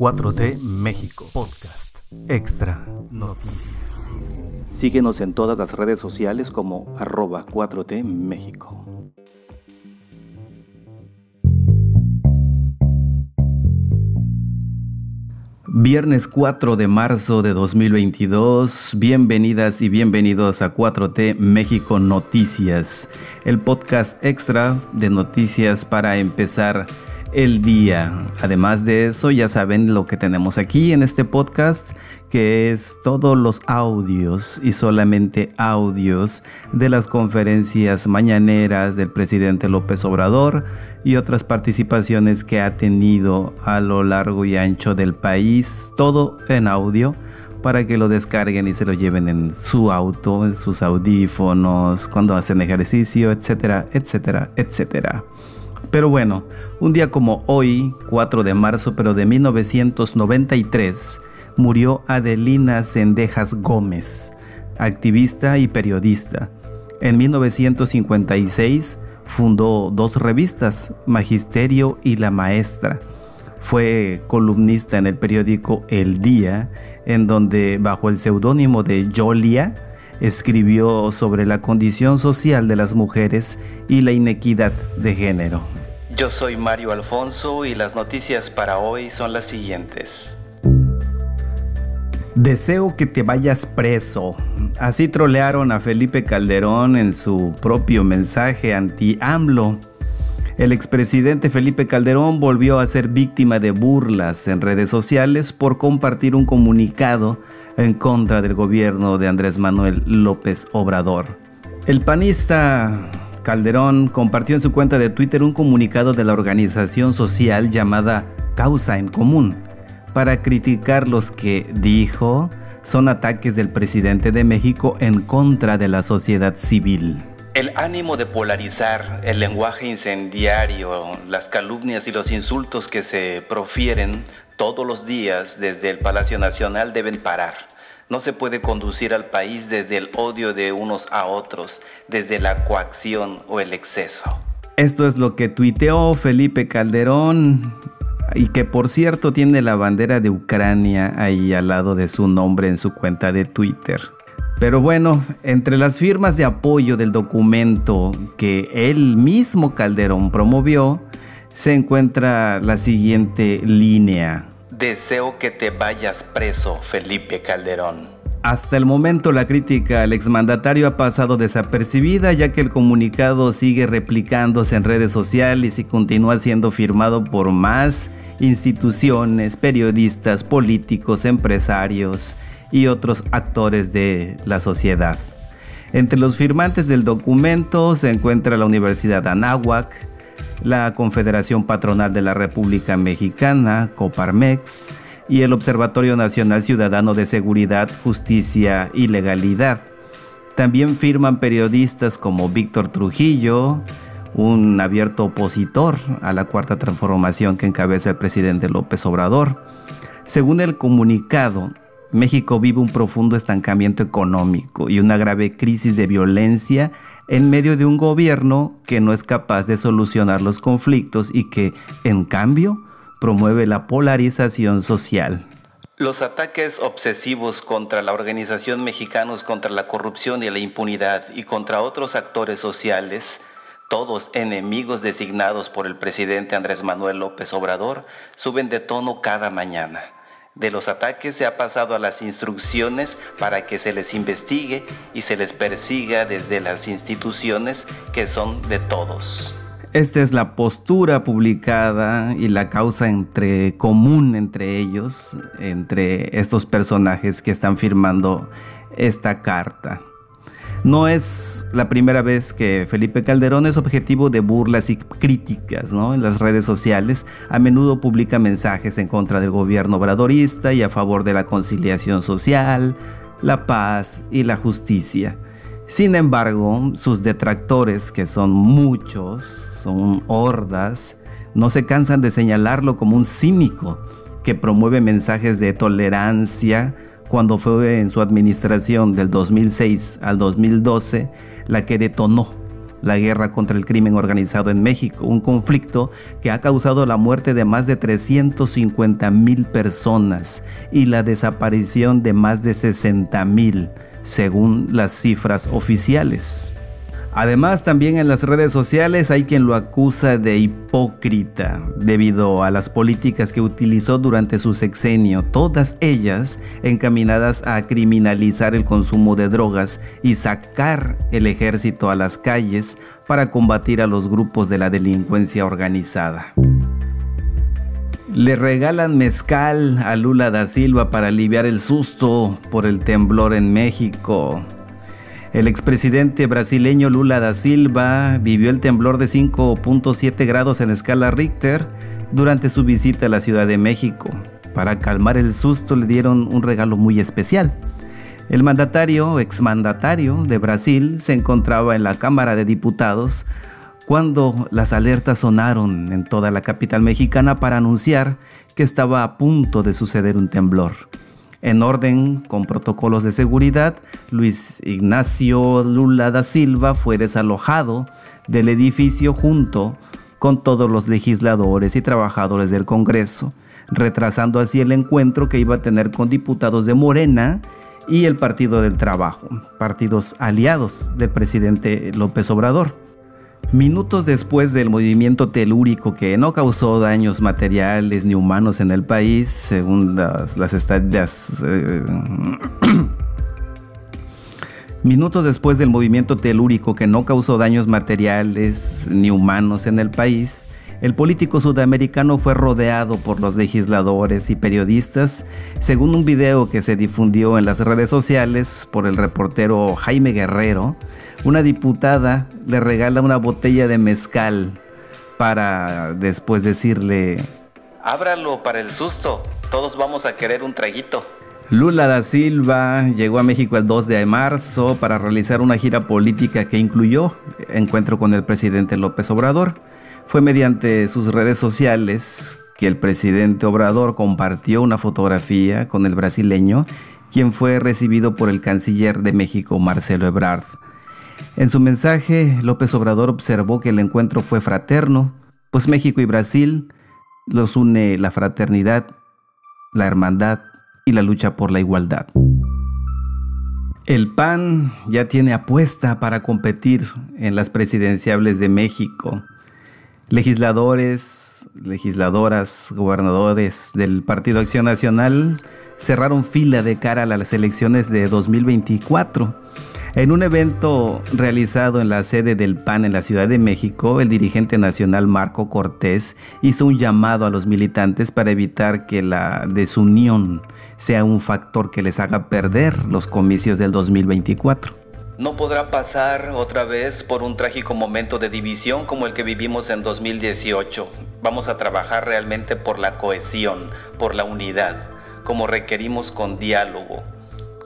4T México Podcast Extra Noticias. Síguenos en todas las redes sociales como arroba 4T México. Viernes 4 de marzo de 2022, bienvenidas y bienvenidos a 4T México Noticias, el podcast extra de noticias para empezar el día. Además de eso, ya saben lo que tenemos aquí en este podcast, que es todos los audios y solamente audios de las conferencias mañaneras del presidente López Obrador y otras participaciones que ha tenido a lo largo y ancho del país, todo en audio para que lo descarguen y se lo lleven en su auto, en sus audífonos, cuando hacen ejercicio, etcétera, etcétera, etcétera. Pero bueno, un día como hoy, 4 de marzo, pero de 1993, murió Adelina Sendejas Gómez, activista y periodista. En 1956 fundó dos revistas, Magisterio y La Maestra. Fue columnista en el periódico El Día, en donde bajo el seudónimo de Jolia escribió sobre la condición social de las mujeres y la inequidad de género. Yo soy Mario Alfonso y las noticias para hoy son las siguientes. Deseo que te vayas preso. Así trolearon a Felipe Calderón en su propio mensaje anti-AMLO. El expresidente Felipe Calderón volvió a ser víctima de burlas en redes sociales por compartir un comunicado en contra del gobierno de Andrés Manuel López Obrador. El panista Calderón compartió en su cuenta de Twitter un comunicado de la organización social llamada Causa en Común para criticar los que, dijo, son ataques del presidente de México en contra de la sociedad civil. El ánimo de polarizar, el lenguaje incendiario, las calumnias y los insultos que se profieren todos los días desde el Palacio Nacional deben parar. No se puede conducir al país desde el odio de unos a otros, desde la coacción o el exceso. Esto es lo que tuiteó Felipe Calderón y que por cierto tiene la bandera de Ucrania ahí al lado de su nombre en su cuenta de Twitter. Pero bueno, entre las firmas de apoyo del documento que él mismo Calderón promovió, se encuentra la siguiente línea. Deseo que te vayas preso, Felipe Calderón. Hasta el momento la crítica al exmandatario ha pasado desapercibida ya que el comunicado sigue replicándose en redes sociales y continúa siendo firmado por más instituciones, periodistas, políticos, empresarios y otros actores de la sociedad. Entre los firmantes del documento se encuentra la Universidad Anáhuac, la Confederación Patronal de la República Mexicana, Coparmex, y el Observatorio Nacional Ciudadano de Seguridad, Justicia y Legalidad. También firman periodistas como Víctor Trujillo, un abierto opositor a la cuarta transformación que encabeza el presidente López Obrador. Según el comunicado, México vive un profundo estancamiento económico y una grave crisis de violencia en medio de un gobierno que no es capaz de solucionar los conflictos y que, en cambio, promueve la polarización social. Los ataques obsesivos contra la Organización Mexicanos contra la Corrupción y la Impunidad y contra otros actores sociales, todos enemigos designados por el presidente Andrés Manuel López Obrador, suben de tono cada mañana de los ataques se ha pasado a las instrucciones para que se les investigue y se les persiga desde las instituciones que son de todos. Esta es la postura publicada y la causa entre común entre ellos, entre estos personajes que están firmando esta carta. No es la primera vez que Felipe Calderón es objetivo de burlas y críticas en las redes sociales. A menudo publica mensajes en contra del gobierno obradorista y a favor de la conciliación social, la paz y la justicia. Sin embargo, sus detractores, que son muchos, son hordas, no se cansan de señalarlo como un cínico que promueve mensajes de tolerancia, cuando fue en su administración del 2006 al 2012 la que detonó la guerra contra el crimen organizado en México, un conflicto que ha causado la muerte de más de 350 mil personas y la desaparición de más de 60 mil, según las cifras oficiales. Además, también en las redes sociales hay quien lo acusa de hipócrita debido a las políticas que utilizó durante su sexenio, todas ellas encaminadas a criminalizar el consumo de drogas y sacar el ejército a las calles para combatir a los grupos de la delincuencia organizada. Le regalan mezcal a Lula da Silva para aliviar el susto por el temblor en México. El expresidente brasileño Lula da Silva vivió el temblor de 5.7 grados en escala Richter durante su visita a la Ciudad de México. Para calmar el susto le dieron un regalo muy especial. El mandatario, exmandatario de Brasil, se encontraba en la Cámara de Diputados cuando las alertas sonaron en toda la capital mexicana para anunciar que estaba a punto de suceder un temblor. En orden con protocolos de seguridad, Luis Ignacio Lula da Silva fue desalojado del edificio junto con todos los legisladores y trabajadores del Congreso, retrasando así el encuentro que iba a tener con diputados de Morena y el Partido del Trabajo, partidos aliados del presidente López Obrador. Minutos después del movimiento telúrico que no causó daños materiales ni humanos en el país, según las, estadísticas... Eh, minutos después del movimiento telúrico que no causó daños materiales ni humanos en el país, el político sudamericano fue rodeado por los legisladores y periodistas, según un video que se difundió en las redes sociales por el reportero Jaime Guerrero, una diputada le regala una botella de mezcal para después decirle, ábralo para el susto, todos vamos a querer un traguito. Lula da Silva llegó a México el 2 de marzo para realizar una gira política que incluyó encuentro con el presidente López Obrador. Fue mediante sus redes sociales que el presidente Obrador compartió una fotografía con el brasileño, quien fue recibido por el canciller de México, Marcelo Ebrard. En su mensaje, López Obrador observó que el encuentro fue fraterno, pues México y Brasil los une la fraternidad, la hermandad y la lucha por la igualdad. El PAN ya tiene apuesta para competir en las presidenciables de México. Legisladores, legisladoras, gobernadores del Partido Acción Nacional cerraron fila de cara a las elecciones de 2024. En un evento realizado en la sede del PAN en la Ciudad de México, el dirigente nacional Marco Cortés hizo un llamado a los militantes para evitar que la desunión sea un factor que les haga perder los comicios del 2024. No podrá pasar otra vez por un trágico momento de división como el que vivimos en 2018. Vamos a trabajar realmente por la cohesión, por la unidad, como requerimos con diálogo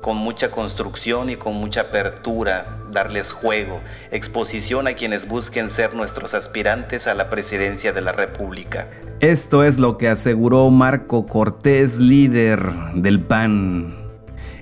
con mucha construcción y con mucha apertura, darles juego, exposición a quienes busquen ser nuestros aspirantes a la presidencia de la República. Esto es lo que aseguró Marco Cortés, líder del PAN.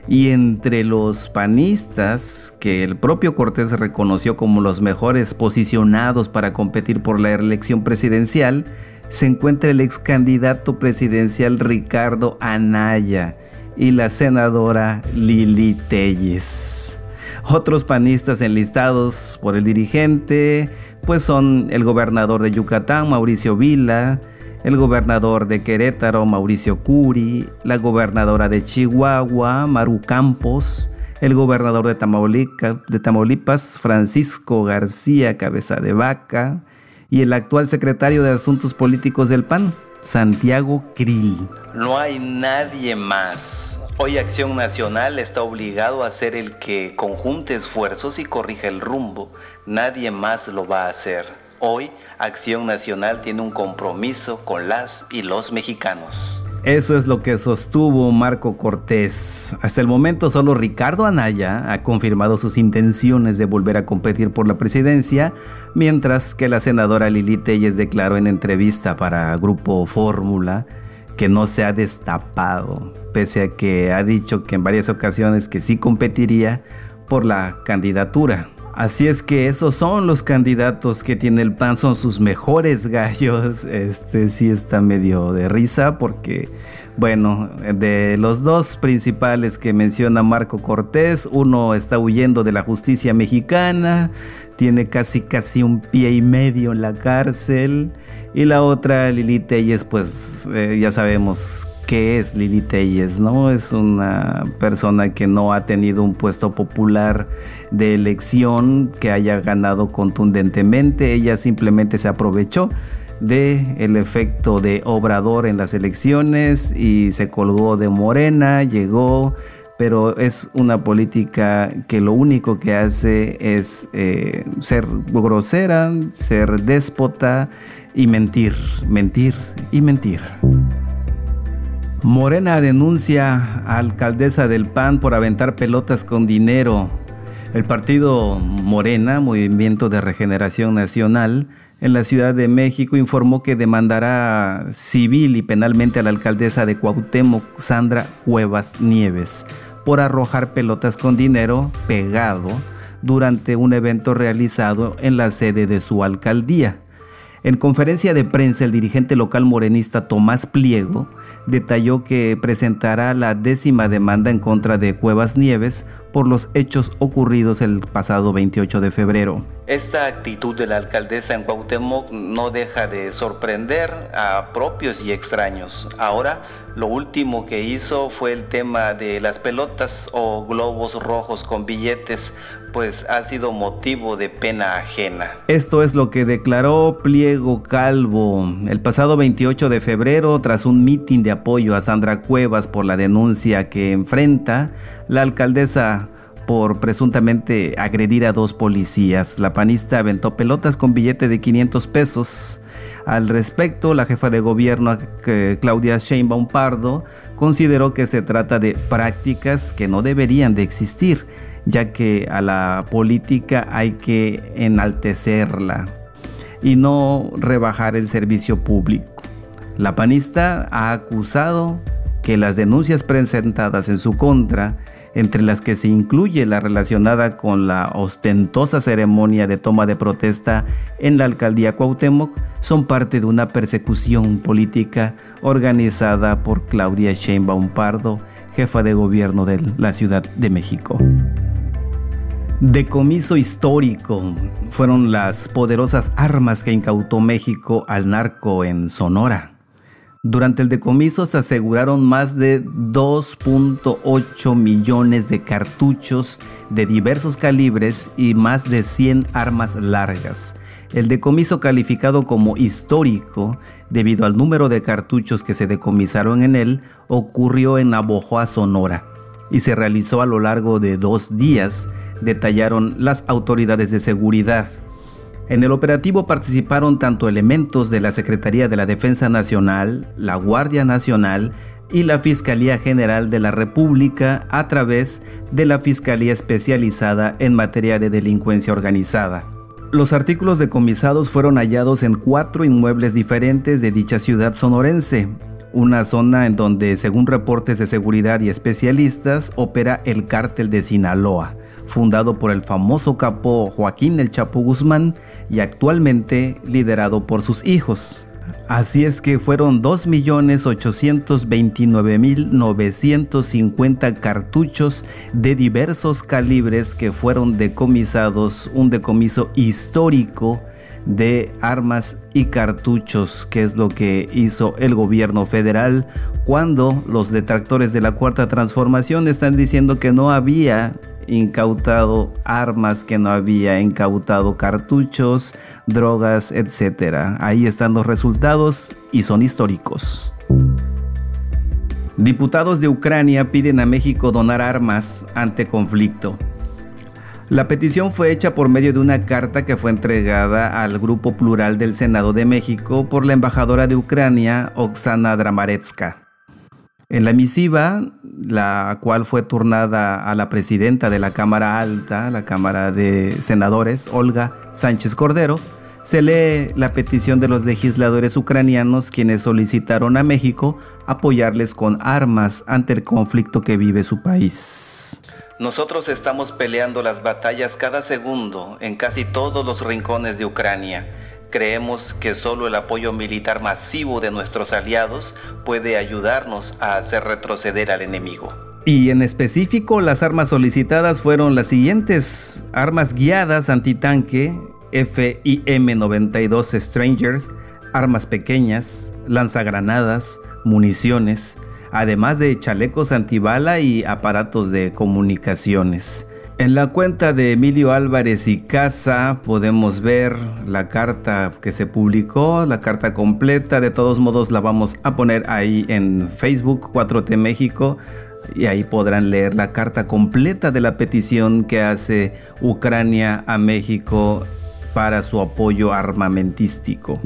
Y entre los panistas, que el propio Cortés reconoció como los mejores posicionados para competir por la elección presidencial, se encuentra el ex candidato presidencial Ricardo Anaya, y la senadora Lili Telles. Otros panistas enlistados por el dirigente pues son el gobernador de Yucatán, Mauricio Vila, el gobernador de Querétaro, Mauricio Curi, la gobernadora de Chihuahua, Maru Campos, el gobernador de Tamaulipas, Francisco García Cabeza de Vaca, y el actual secretario de Asuntos Políticos del PAN, Santiago Krill. No hay nadie más. Hoy Acción Nacional está obligado a ser el que conjunte esfuerzos y corrija el rumbo. Nadie más lo va a hacer. Hoy Acción Nacional tiene un compromiso con las y los mexicanos. Eso es lo que sostuvo Marco Cortés. Hasta el momento solo Ricardo Anaya ha confirmado sus intenciones de volver a competir por la presidencia, mientras que la senadora Lili Telles declaró en entrevista para Grupo Fórmula que no se ha destapado, pese a que ha dicho que en varias ocasiones que sí competiría por la candidatura Así es que esos son los candidatos que tiene el PAN, son sus mejores gallos. Este sí está medio de risa porque, bueno, de los dos principales que menciona Marco Cortés, uno está huyendo de la justicia mexicana, tiene casi casi un pie y medio en la cárcel, y la otra, Lili Telles, pues eh, ya sabemos qué es Lili Telles, ¿no? Es una persona que no ha tenido un puesto popular de elección que haya ganado contundentemente. Ella simplemente se aprovechó de el efecto de Obrador en las elecciones y se colgó de Morena, llegó, pero es una política que lo único que hace es eh, ser grosera, ser déspota y mentir, mentir y mentir. Morena denuncia a alcaldesa del PAN por aventar pelotas con dinero. El partido Morena, Movimiento de Regeneración Nacional, en la Ciudad de México informó que demandará civil y penalmente a la alcaldesa de Cuauhtémoc, Sandra Cuevas Nieves, por arrojar pelotas con dinero pegado durante un evento realizado en la sede de su alcaldía. En conferencia de prensa, el dirigente local morenista Tomás Pliego detalló que presentará la décima demanda en contra de Cuevas Nieves por los hechos ocurridos el pasado 28 de febrero. Esta actitud de la alcaldesa en Cuauhtémoc no deja de sorprender a propios y extraños. Ahora, lo último que hizo fue el tema de las pelotas o globos rojos con billetes, pues ha sido motivo de pena ajena. Esto es lo que declaró Pliego Calvo el pasado 28 de febrero tras un mitin de apoyo a Sandra Cuevas por la denuncia que enfrenta la alcaldesa por presuntamente agredir a dos policías. La panista aventó pelotas con billete de 500 pesos. Al respecto, la jefa de gobierno Claudia Sheinbaum Pardo consideró que se trata de prácticas que no deberían de existir, ya que a la política hay que enaltecerla y no rebajar el servicio público. La panista ha acusado que las denuncias presentadas en su contra entre las que se incluye la relacionada con la ostentosa ceremonia de toma de protesta en la alcaldía Cuauhtémoc, son parte de una persecución política organizada por Claudia Sheinbaum Pardo, jefa de gobierno de la Ciudad de México. Decomiso histórico fueron las poderosas armas que incautó México al narco en Sonora. Durante el decomiso se aseguraron más de 2.8 millones de cartuchos de diversos calibres y más de 100 armas largas. El decomiso calificado como histórico, debido al número de cartuchos que se decomisaron en él, ocurrió en Navojoa, Sonora, y se realizó a lo largo de dos días, detallaron las autoridades de seguridad. En el operativo participaron tanto elementos de la Secretaría de la Defensa Nacional, la Guardia Nacional y la Fiscalía General de la República a través de la Fiscalía Especializada en materia de delincuencia organizada. Los artículos decomisados fueron hallados en cuatro inmuebles diferentes de dicha ciudad sonorense, una zona en donde, según reportes de seguridad y especialistas, opera el cártel de Sinaloa fundado por el famoso capo Joaquín El Chapo Guzmán y actualmente liderado por sus hijos. Así es que fueron 2.829.950 cartuchos de diversos calibres que fueron decomisados, un decomiso histórico de armas y cartuchos, que es lo que hizo el gobierno federal cuando los detractores de la cuarta transformación están diciendo que no había incautado armas que no había, incautado cartuchos, drogas, etc. Ahí están los resultados y son históricos. Diputados de Ucrania piden a México donar armas ante conflicto. La petición fue hecha por medio de una carta que fue entregada al Grupo Plural del Senado de México por la embajadora de Ucrania, Oksana Dramaretska. En la misiva, la cual fue turnada a la presidenta de la Cámara Alta, la Cámara de Senadores, Olga Sánchez Cordero, se lee la petición de los legisladores ucranianos quienes solicitaron a México apoyarles con armas ante el conflicto que vive su país. Nosotros estamos peleando las batallas cada segundo en casi todos los rincones de Ucrania. Creemos que solo el apoyo militar masivo de nuestros aliados puede ayudarnos a hacer retroceder al enemigo. Y en específico las armas solicitadas fueron las siguientes. Armas guiadas antitanque FIM-92 Strangers, armas pequeñas, lanzagranadas, municiones, además de chalecos antibala y aparatos de comunicaciones. En la cuenta de Emilio Álvarez y Casa podemos ver la carta que se publicó, la carta completa. De todos modos la vamos a poner ahí en Facebook 4T México y ahí podrán leer la carta completa de la petición que hace Ucrania a México para su apoyo armamentístico.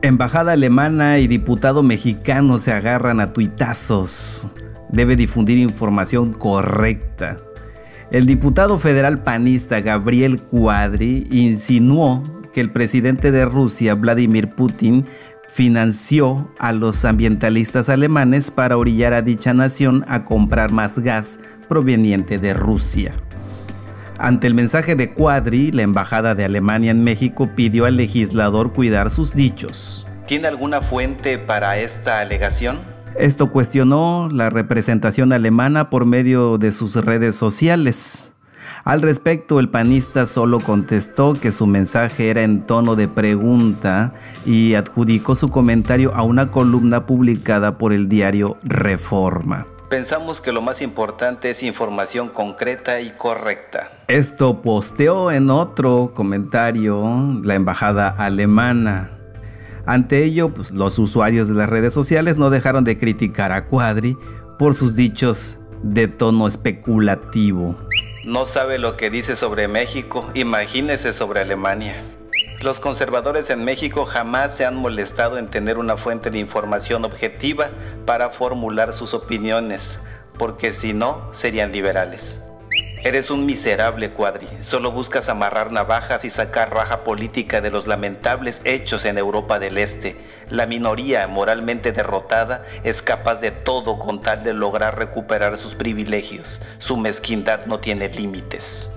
Embajada alemana y diputado mexicano se agarran a tuitazos. Debe difundir información correcta. El diputado federal panista Gabriel Cuadri insinuó que el presidente de Rusia, Vladimir Putin, financió a los ambientalistas alemanes para orillar a dicha nación a comprar más gas proveniente de Rusia. Ante el mensaje de Cuadri, la Embajada de Alemania en México pidió al legislador cuidar sus dichos. ¿Tiene alguna fuente para esta alegación? Esto cuestionó la representación alemana por medio de sus redes sociales. Al respecto, el panista solo contestó que su mensaje era en tono de pregunta y adjudicó su comentario a una columna publicada por el diario Reforma. Pensamos que lo más importante es información concreta y correcta. Esto posteó en otro comentario la embajada alemana. Ante ello, pues, los usuarios de las redes sociales no dejaron de criticar a Cuadri por sus dichos de tono especulativo. No sabe lo que dice sobre México, imagínese sobre Alemania. Los conservadores en México jamás se han molestado en tener una fuente de información objetiva para formular sus opiniones, porque si no, serían liberales. Eres un miserable cuadri, solo buscas amarrar navajas y sacar raja política de los lamentables hechos en Europa del Este. La minoría moralmente derrotada es capaz de todo con tal de lograr recuperar sus privilegios. Su mezquindad no tiene límites.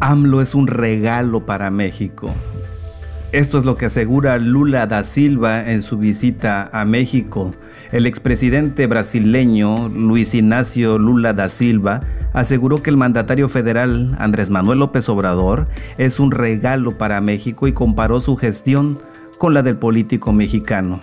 AMLO es un regalo para México. Esto es lo que asegura Lula da Silva en su visita a México. El expresidente brasileño Luis Ignacio Lula da Silva aseguró que el mandatario federal Andrés Manuel López Obrador es un regalo para México y comparó su gestión con la del político mexicano.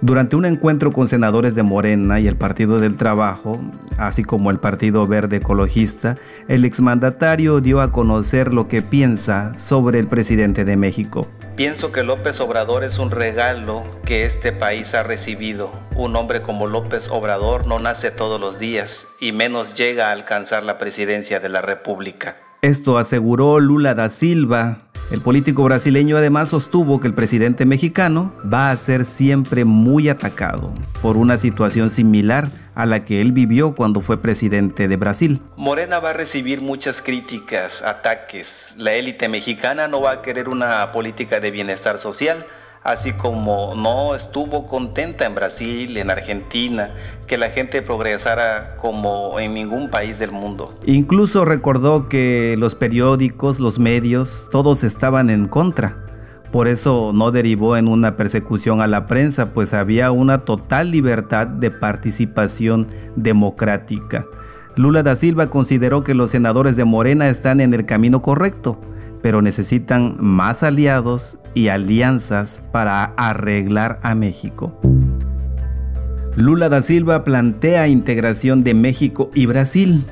Durante un encuentro con senadores de Morena y el Partido del Trabajo, así como el Partido Verde Ecologista, el exmandatario dio a conocer lo que piensa sobre el presidente de México. Pienso que López Obrador es un regalo que este país ha recibido. Un hombre como López Obrador no nace todos los días y menos llega a alcanzar la presidencia de la República. Esto aseguró Lula da Silva, el político brasileño además sostuvo que el presidente mexicano va a ser siempre muy atacado por una situación similar a la que él vivió cuando fue presidente de Brasil. Morena va a recibir muchas críticas, ataques. La élite mexicana no va a querer una política de bienestar social así como no estuvo contenta en Brasil, en Argentina, que la gente progresara como en ningún país del mundo. Incluso recordó que los periódicos, los medios, todos estaban en contra. Por eso no derivó en una persecución a la prensa, pues había una total libertad de participación democrática. Lula da Silva consideró que los senadores de Morena están en el camino correcto pero necesitan más aliados y alianzas para arreglar a México. Lula da Silva plantea integración de México y Brasil.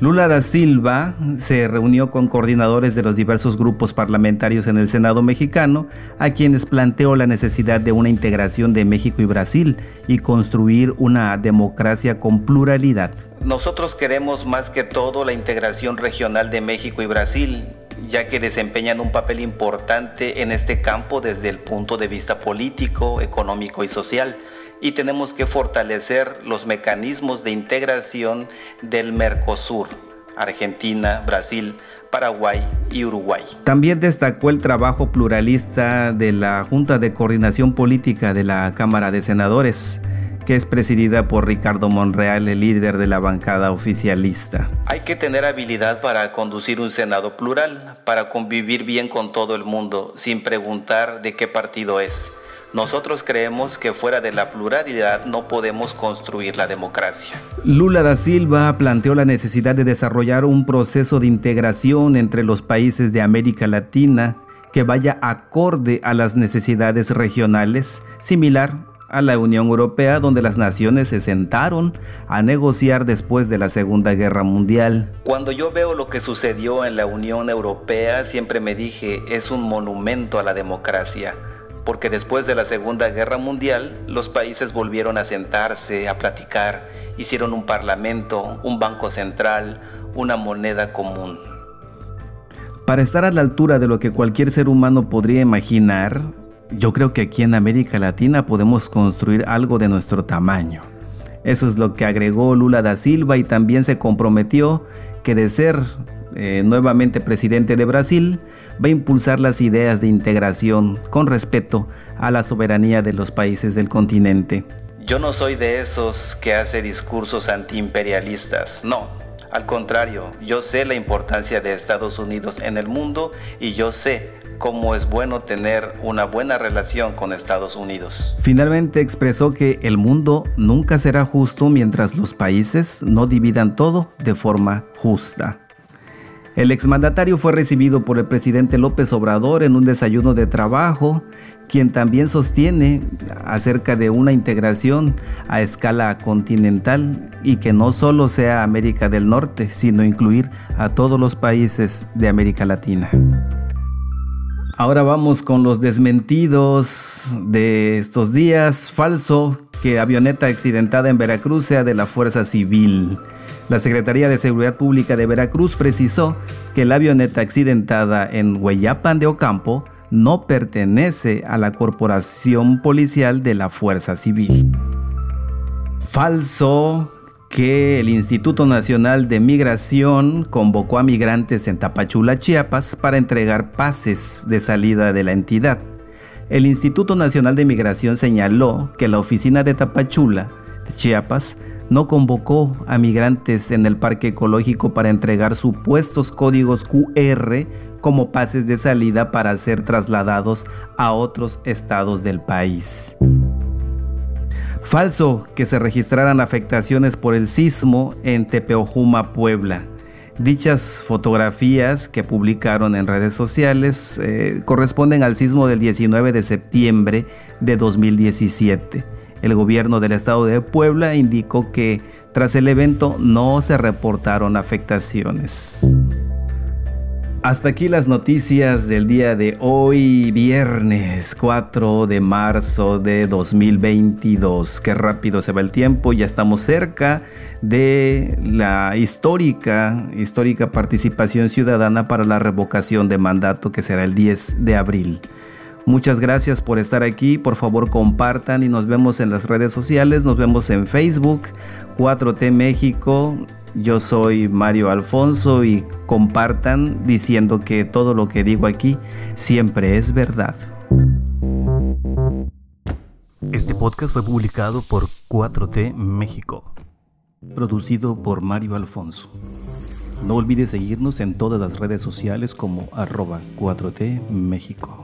Lula da Silva se reunió con coordinadores de los diversos grupos parlamentarios en el Senado mexicano, a quienes planteó la necesidad de una integración de México y Brasil y construir una democracia con pluralidad. Nosotros queremos más que todo la integración regional de México y Brasil ya que desempeñan un papel importante en este campo desde el punto de vista político, económico y social. Y tenemos que fortalecer los mecanismos de integración del Mercosur, Argentina, Brasil, Paraguay y Uruguay. También destacó el trabajo pluralista de la Junta de Coordinación Política de la Cámara de Senadores, que es presidida por Ricardo Monreal, el líder de la bancada oficialista. Hay que tener habilidad para conducir un Senado plural, para convivir bien con todo el mundo, sin preguntar de qué partido es. Nosotros creemos que fuera de la pluralidad no podemos construir la democracia. Lula da Silva planteó la necesidad de desarrollar un proceso de integración entre los países de América Latina que vaya acorde a las necesidades regionales, similar a la Unión Europea donde las naciones se sentaron a negociar después de la Segunda Guerra Mundial. Cuando yo veo lo que sucedió en la Unión Europea, siempre me dije, es un monumento a la democracia porque después de la Segunda Guerra Mundial los países volvieron a sentarse, a platicar, hicieron un parlamento, un banco central, una moneda común. Para estar a la altura de lo que cualquier ser humano podría imaginar, yo creo que aquí en América Latina podemos construir algo de nuestro tamaño. Eso es lo que agregó Lula da Silva y también se comprometió que de ser eh, nuevamente presidente de Brasil, va a impulsar las ideas de integración con respeto a la soberanía de los países del continente. Yo no soy de esos que hace discursos antiimperialistas, no. Al contrario, yo sé la importancia de Estados Unidos en el mundo y yo sé cómo es bueno tener una buena relación con Estados Unidos. Finalmente expresó que el mundo nunca será justo mientras los países no dividan todo de forma justa. El exmandatario fue recibido por el presidente López Obrador en un desayuno de trabajo, quien también sostiene acerca de una integración a escala continental y que no solo sea América del Norte, sino incluir a todos los países de América Latina. Ahora vamos con los desmentidos de estos días. Falso que avioneta accidentada en Veracruz sea de la Fuerza Civil. La Secretaría de Seguridad Pública de Veracruz precisó que la avioneta accidentada en Hueyapan de Ocampo no pertenece a la corporación policial de la Fuerza Civil. Falso que el Instituto Nacional de Migración convocó a migrantes en Tapachula, Chiapas, para entregar pases de salida de la entidad. El Instituto Nacional de Migración señaló que la oficina de Tapachula, Chiapas, no convocó a migrantes en el parque ecológico para entregar supuestos códigos QR como pases de salida para ser trasladados a otros estados del país. Falso que se registraran afectaciones por el sismo en Tepeojuma, Puebla. Dichas fotografías que publicaron en redes sociales eh, corresponden al sismo del 19 de septiembre de 2017 el gobierno del estado de Puebla indicó que tras el evento no se reportaron afectaciones. Hasta aquí las noticias del día de hoy, viernes 4 de marzo de 2022. Qué rápido se va el tiempo, ya estamos cerca de la histórica, histórica participación ciudadana para la revocación de mandato que será el 10 de abril. Muchas gracias por estar aquí. Por favor, compartan y nos vemos en las redes sociales. Nos vemos en Facebook, 4T México. Yo soy Mario Alfonso y compartan diciendo que todo lo que digo aquí siempre es verdad. Este podcast fue publicado por 4T México. Producido por Mario Alfonso. No olvides seguirnos en todas las redes sociales como arroba 4T México.